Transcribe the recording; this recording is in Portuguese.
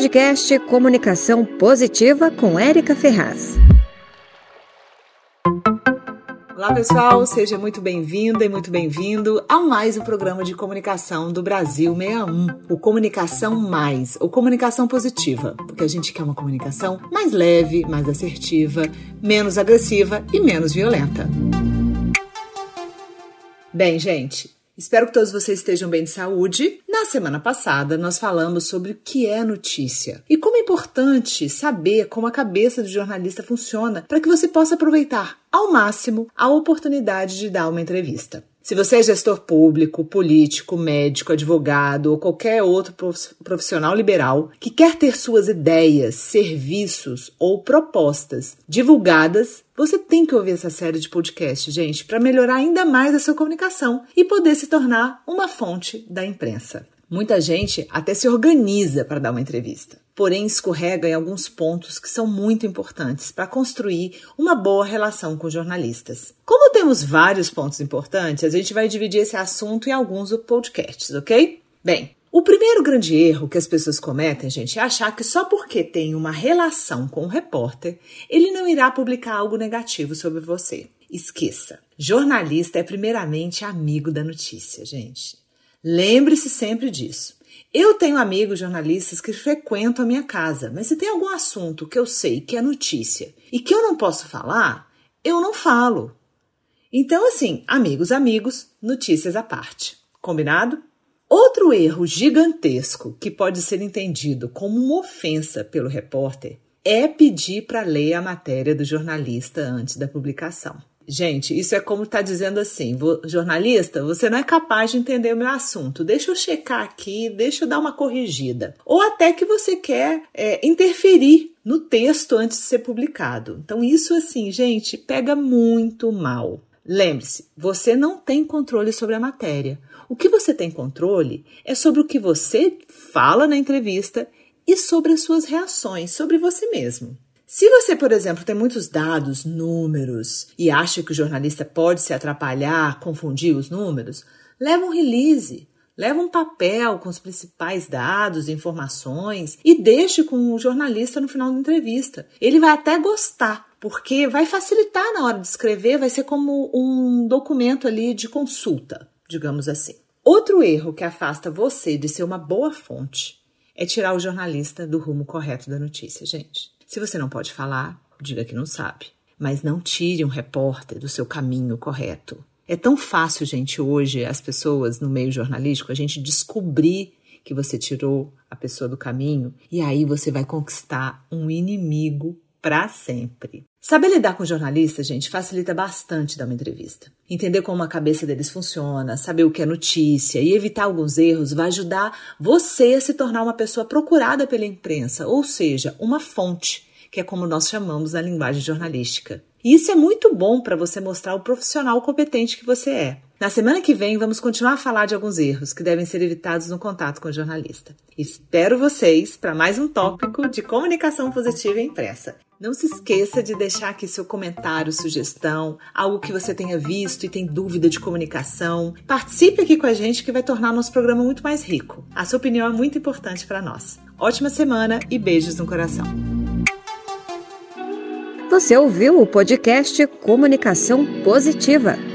podcast Comunicação Positiva com Érica Ferraz. Olá pessoal, seja muito bem-vinda e muito bem-vindo a mais um programa de comunicação do Brasil 61, o Comunicação Mais, ou Comunicação Positiva, porque a gente quer uma comunicação mais leve, mais assertiva, menos agressiva e menos violenta. Bem, gente, Espero que todos vocês estejam bem de saúde. Na semana passada, nós falamos sobre o que é notícia e como é importante saber como a cabeça do jornalista funciona para que você possa aproveitar ao máximo a oportunidade de dar uma entrevista. Se você é gestor público, político, médico, advogado ou qualquer outro profissional liberal que quer ter suas ideias, serviços ou propostas divulgadas, você tem que ouvir essa série de podcast, gente, para melhorar ainda mais a sua comunicação e poder se tornar uma fonte da imprensa. Muita gente até se organiza para dar uma entrevista, porém escorrega em alguns pontos que são muito importantes para construir uma boa relação com jornalistas. Como temos vários pontos importantes, a gente vai dividir esse assunto em alguns podcasts, ok? Bem, o primeiro grande erro que as pessoas cometem, gente, é achar que só porque tem uma relação com o repórter, ele não irá publicar algo negativo sobre você. Esqueça. Jornalista é primeiramente amigo da notícia, gente. Lembre-se sempre disso. Eu tenho amigos jornalistas que frequentam a minha casa, mas se tem algum assunto que eu sei que é notícia e que eu não posso falar, eu não falo. Então, assim, amigos, amigos, notícias à parte. Combinado? Outro erro gigantesco que pode ser entendido como uma ofensa pelo repórter é pedir para ler a matéria do jornalista antes da publicação. Gente, isso é como tá dizendo assim, jornalista, você não é capaz de entender o meu assunto. Deixa eu checar aqui, deixa eu dar uma corrigida. Ou até que você quer é, interferir no texto antes de ser publicado. Então, isso assim, gente, pega muito mal. Lembre-se, você não tem controle sobre a matéria. O que você tem controle é sobre o que você fala na entrevista e sobre as suas reações, sobre você mesmo. Se você, por exemplo, tem muitos dados, números e acha que o jornalista pode se atrapalhar, confundir os números, leva um release, leva um papel com os principais dados, informações e deixe com o jornalista no final da entrevista. Ele vai até gostar, porque vai facilitar na hora de escrever, vai ser como um documento ali de consulta, digamos assim. Outro erro que afasta você de ser uma boa fonte é tirar o jornalista do rumo correto da notícia, gente. Se você não pode falar, diga que não sabe. Mas não tire um repórter do seu caminho correto. É tão fácil, gente, hoje, as pessoas no meio jornalístico, a gente descobrir que você tirou a pessoa do caminho e aí você vai conquistar um inimigo para sempre. Saber lidar com jornalistas, gente, facilita bastante dar uma entrevista. Entender como a cabeça deles funciona, saber o que é notícia e evitar alguns erros vai ajudar você a se tornar uma pessoa procurada pela imprensa, ou seja, uma fonte, que é como nós chamamos na linguagem jornalística. E isso é muito bom para você mostrar o profissional competente que você é. Na semana que vem, vamos continuar a falar de alguns erros que devem ser evitados no contato com o jornalista. Espero vocês para mais um tópico de comunicação positiva impressa. Não se esqueça de deixar aqui seu comentário, sugestão, algo que você tenha visto e tem dúvida de comunicação. Participe aqui com a gente que vai tornar nosso programa muito mais rico. A sua opinião é muito importante para nós. Ótima semana e beijos no coração. Você ouviu o podcast Comunicação Positiva.